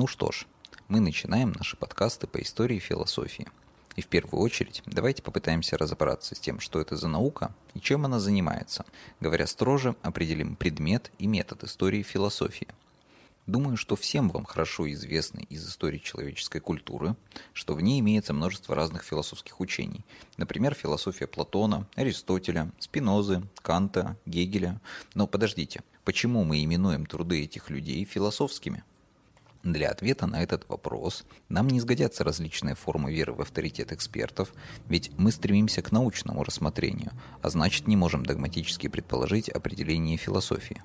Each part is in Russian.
Ну что ж, мы начинаем наши подкасты по истории и философии. И в первую очередь давайте попытаемся разобраться с тем, что это за наука и чем она занимается. Говоря строже, определим предмет и метод истории и философии. Думаю, что всем вам хорошо известно из истории человеческой культуры, что в ней имеется множество разных философских учений. Например, философия Платона, Аристотеля, Спинозы, Канта, Гегеля. Но подождите, почему мы именуем труды этих людей философскими? Для ответа на этот вопрос нам не сгодятся различные формы веры в авторитет экспертов, ведь мы стремимся к научному рассмотрению, а значит не можем догматически предположить определение философии.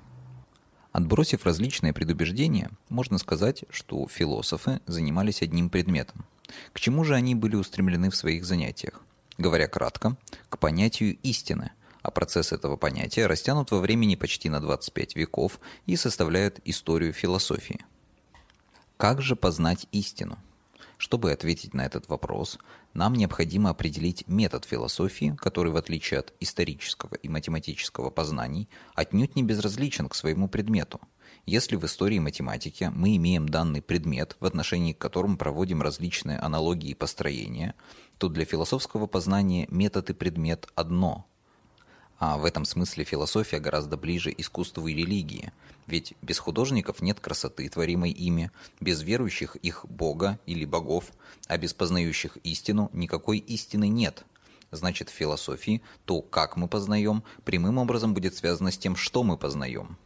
Отбросив различные предубеждения, можно сказать, что философы занимались одним предметом. К чему же они были устремлены в своих занятиях? Говоря кратко, к понятию истины, а процесс этого понятия растянут во времени почти на 25 веков и составляют историю философии – как же познать истину? Чтобы ответить на этот вопрос, нам необходимо определить метод философии, который, в отличие от исторического и математического познаний, отнюдь не безразличен к своему предмету. Если в истории математики мы имеем данный предмет, в отношении к которому проводим различные аналогии и построения, то для философского познания метод и предмет одно – а в этом смысле философия гораздо ближе искусству и религии, ведь без художников нет красоты, творимой ими, без верующих их Бога или богов, а без познающих истину никакой истины нет. Значит, в философии то, как мы познаем, прямым образом будет связано с тем, что мы познаем.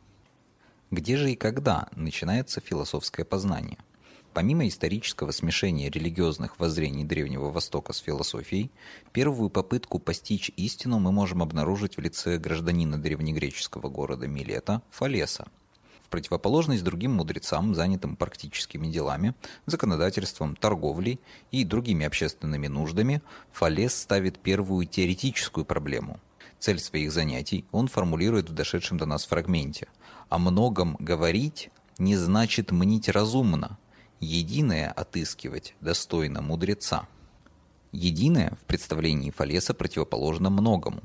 Где же и когда начинается философское познание? Помимо исторического смешения религиозных воззрений Древнего Востока с философией, первую попытку постичь истину мы можем обнаружить в лице гражданина древнегреческого города Милета Фалеса. В противоположность другим мудрецам, занятым практическими делами, законодательством, торговлей и другими общественными нуждами, Фалес ставит первую теоретическую проблему. Цель своих занятий он формулирует в дошедшем до нас фрагменте. «О многом говорить не значит мнить разумно, единое отыскивать достойно мудреца. Единое в представлении Фалеса противоположно многому.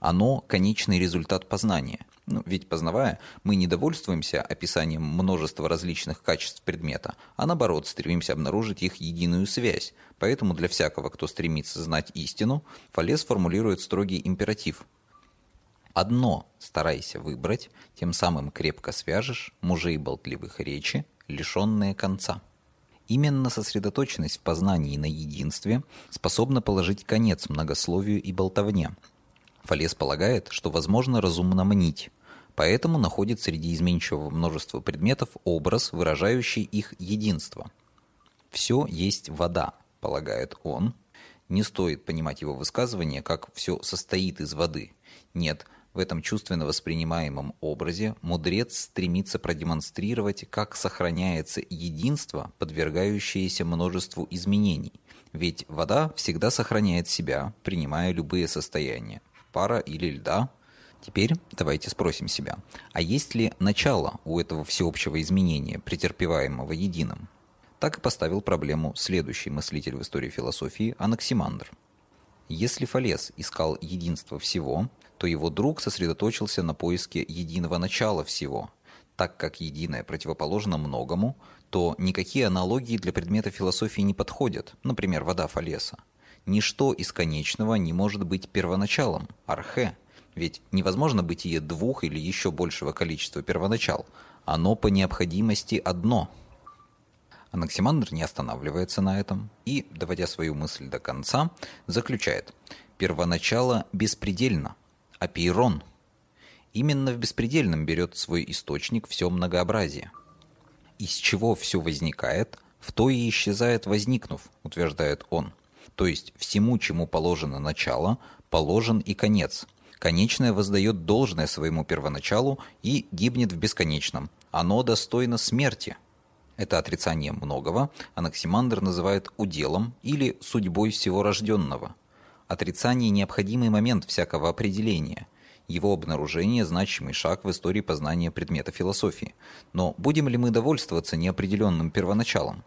Оно – конечный результат познания. Ну, ведь познавая, мы не довольствуемся описанием множества различных качеств предмета, а наоборот стремимся обнаружить их единую связь. Поэтому для всякого, кто стремится знать истину, Фалес формулирует строгий императив. Одно старайся выбрать, тем самым крепко свяжешь мужей болтливых речи, лишенные конца. Именно сосредоточенность в познании на единстве способна положить конец многословию и болтовне. Фалес полагает, что возможно разумно мнить, поэтому находит среди изменчивого множества предметов образ, выражающий их единство. «Все есть вода», — полагает он. Не стоит понимать его высказывание, как «все состоит из воды». Нет, в этом чувственно воспринимаемом образе мудрец стремится продемонстрировать, как сохраняется единство, подвергающееся множеству изменений. Ведь вода всегда сохраняет себя, принимая любые состояния, пара или льда. Теперь давайте спросим себя, а есть ли начало у этого всеобщего изменения, претерпеваемого единым? Так и поставил проблему следующий мыслитель в истории философии Анаксимандр. Если Фалес искал единство всего, то его друг сосредоточился на поиске единого начала всего. Так как единое противоположно многому, то никакие аналогии для предмета философии не подходят, например, вода Фалеса. Ничто из конечного не может быть первоначалом, архе, ведь невозможно бытие двух или еще большего количества первоначал. Оно по необходимости одно. Анаксимандр не останавливается на этом и, доводя свою мысль до конца, заключает «первоначало беспредельно, апейрон. Именно в беспредельном берет свой источник все многообразие. Из чего все возникает, в то и исчезает возникнув, утверждает он. То есть всему, чему положено начало, положен и конец. Конечное воздает должное своему первоначалу и гибнет в бесконечном. Оно достойно смерти. Это отрицание многого Анаксимандр называет уделом или судьбой всего рожденного – Отрицание – необходимый момент всякого определения. Его обнаружение – значимый шаг в истории познания предмета философии. Но будем ли мы довольствоваться неопределенным первоначалом?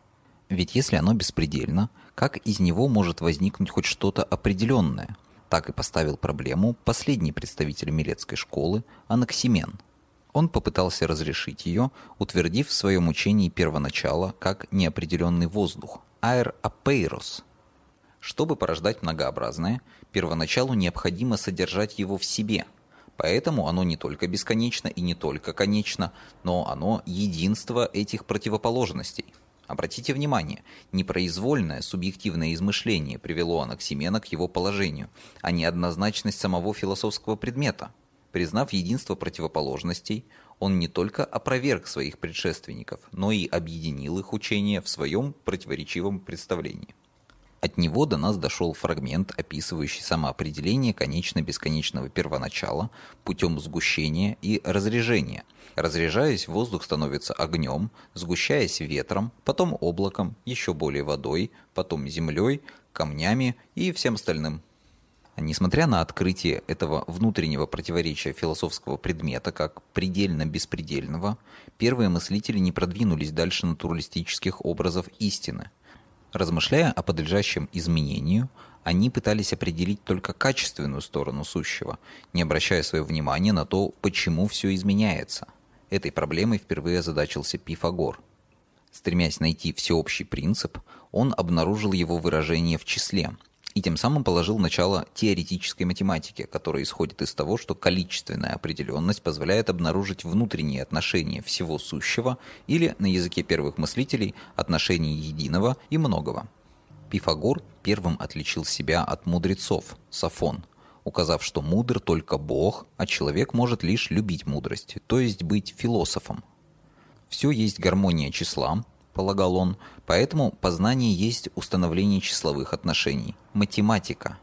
Ведь если оно беспредельно, как из него может возникнуть хоть что-то определенное? Так и поставил проблему последний представитель Милецкой школы Анаксимен. Он попытался разрешить ее, утвердив в своем учении первоначало как неопределенный воздух – аэр апейрос. Чтобы порождать многообразное, первоначалу необходимо содержать его в себе – Поэтому оно не только бесконечно и не только конечно, но оно единство этих противоположностей. Обратите внимание, непроизвольное субъективное измышление привело Анаксимена к его положению, а не однозначность самого философского предмета. Признав единство противоположностей, он не только опроверг своих предшественников, но и объединил их учение в своем противоречивом представлении. От него до нас дошел фрагмент, описывающий самоопределение конечно-бесконечного первоначала путем сгущения и разрежения. Разряжаясь, воздух становится огнем, сгущаясь ветром, потом облаком, еще более водой, потом землей, камнями и всем остальным. Несмотря на открытие этого внутреннего противоречия философского предмета как предельно-беспредельного, первые мыслители не продвинулись дальше натуралистических образов истины – Размышляя о подлежащем изменению, они пытались определить только качественную сторону сущего, не обращая свое внимание на то, почему все изменяется. Этой проблемой впервые озадачился Пифагор. Стремясь найти всеобщий принцип, он обнаружил его выражение в числе, и тем самым положил начало теоретической математике, которая исходит из того, что количественная определенность позволяет обнаружить внутренние отношения всего сущего или, на языке первых мыслителей, отношения единого и многого. Пифагор первым отличил себя от мудрецов, Сафон, указав, что мудр только Бог, а человек может лишь любить мудрость, то есть быть философом. Все есть гармония числа, полагал он, поэтому познание есть установление числовых отношений, математика.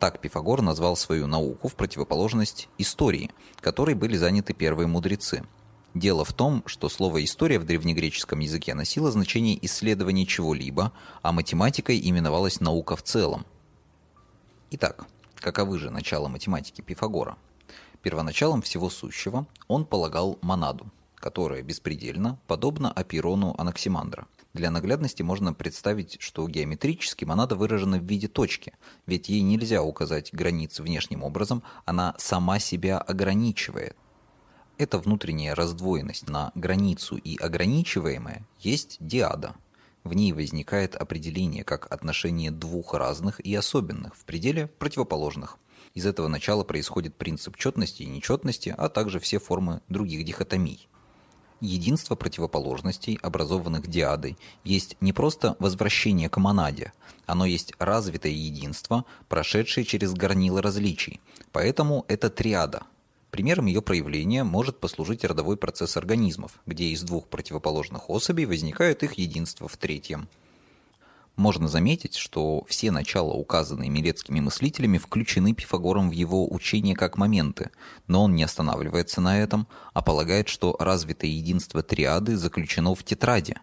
Так Пифагор назвал свою науку в противоположность истории, которой были заняты первые мудрецы. Дело в том, что слово «история» в древнегреческом языке носило значение исследования чего-либо, а математикой именовалась наука в целом. Итак, каковы же начала математики Пифагора? Первоначалом всего сущего он полагал монаду, которая беспредельна, подобно апирону Анаксимандра. Для наглядности можно представить, что геометрически монада выражена в виде точки, ведь ей нельзя указать границы внешним образом, она сама себя ограничивает. Эта внутренняя раздвоенность на границу и ограничиваемое есть диада. В ней возникает определение как отношение двух разных и особенных, в пределе противоположных. Из этого начала происходит принцип четности и нечетности, а также все формы других дихотомий. Единство противоположностей, образованных диадой, есть не просто возвращение к монаде, оно есть развитое единство, прошедшее через горнило различий. Поэтому это триада. Примером ее проявления может послужить родовой процесс организмов, где из двух противоположных особей возникает их единство в третьем – можно заметить, что все начала, указанные милецкими мыслителями, включены Пифагором в его учение как моменты, но он не останавливается на этом, а полагает, что развитое единство триады заключено в тетраде.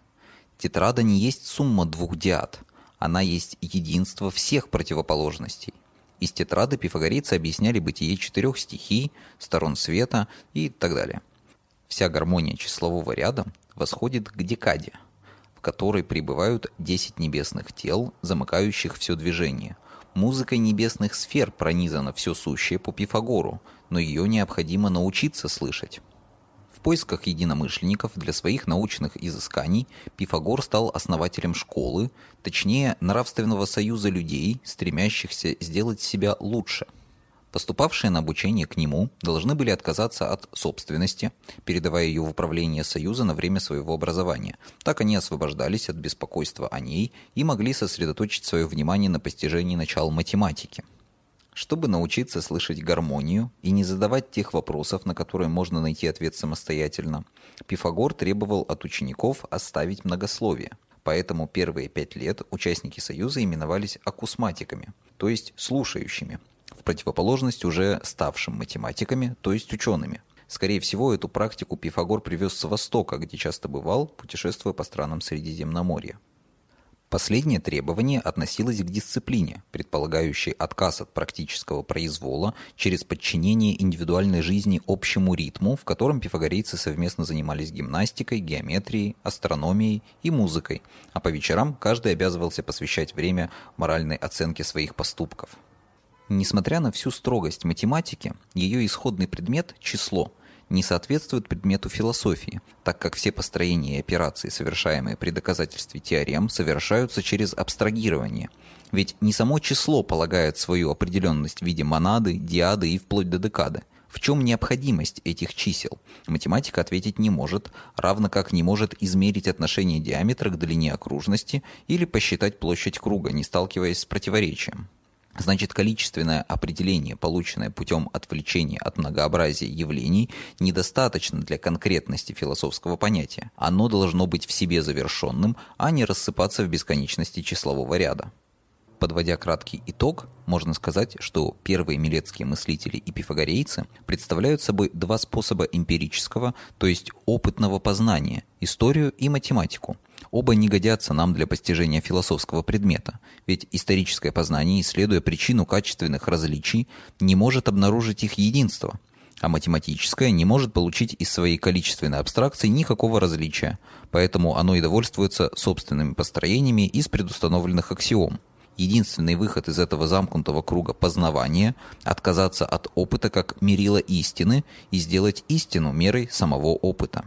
Тетрада не есть сумма двух диад, она есть единство всех противоположностей. Из тетрады пифагорейцы объясняли бытие четырех стихий, сторон света и так далее. Вся гармония числового ряда восходит к декаде – которой пребывают 10 небесных тел, замыкающих все движение. Музыкой небесных сфер пронизано все сущее по Пифагору, но ее необходимо научиться слышать. В поисках единомышленников для своих научных изысканий Пифагор стал основателем школы, точнее нравственного союза людей, стремящихся сделать себя лучше – Поступавшие на обучение к нему должны были отказаться от собственности, передавая ее в управление Союза на время своего образования. Так они освобождались от беспокойства о ней и могли сосредоточить свое внимание на постижении начал математики. Чтобы научиться слышать гармонию и не задавать тех вопросов, на которые можно найти ответ самостоятельно, Пифагор требовал от учеников оставить многословие. Поэтому первые пять лет участники Союза именовались акусматиками, то есть слушающими – в противоположность уже ставшим математиками, то есть учеными. Скорее всего, эту практику Пифагор привез с Востока, где часто бывал, путешествуя по странам Средиземноморья. Последнее требование относилось к дисциплине, предполагающей отказ от практического произвола через подчинение индивидуальной жизни общему ритму, в котором пифагорейцы совместно занимались гимнастикой, геометрией, астрономией и музыкой, а по вечерам каждый обязывался посвящать время моральной оценке своих поступков – Несмотря на всю строгость математики, ее исходный предмет – число – не соответствует предмету философии, так как все построения и операции, совершаемые при доказательстве теорем, совершаются через абстрагирование. Ведь не само число полагает свою определенность в виде монады, диады и вплоть до декады. В чем необходимость этих чисел? Математика ответить не может, равно как не может измерить отношение диаметра к длине окружности или посчитать площадь круга, не сталкиваясь с противоречием. Значит, количественное определение, полученное путем отвлечения от многообразия явлений, недостаточно для конкретности философского понятия. Оно должно быть в себе завершенным, а не рассыпаться в бесконечности числового ряда. Подводя краткий итог, можно сказать, что первые милецкие мыслители и пифагорейцы представляют собой два способа эмпирического, то есть опытного познания – историю и математику. Оба не годятся нам для постижения философского предмета, ведь историческое познание, исследуя причину качественных различий, не может обнаружить их единство – а математическое не может получить из своей количественной абстракции никакого различия, поэтому оно и довольствуется собственными построениями из предустановленных аксиом. Единственный выход из этого замкнутого круга познавания – отказаться от опыта как мерила истины и сделать истину мерой самого опыта.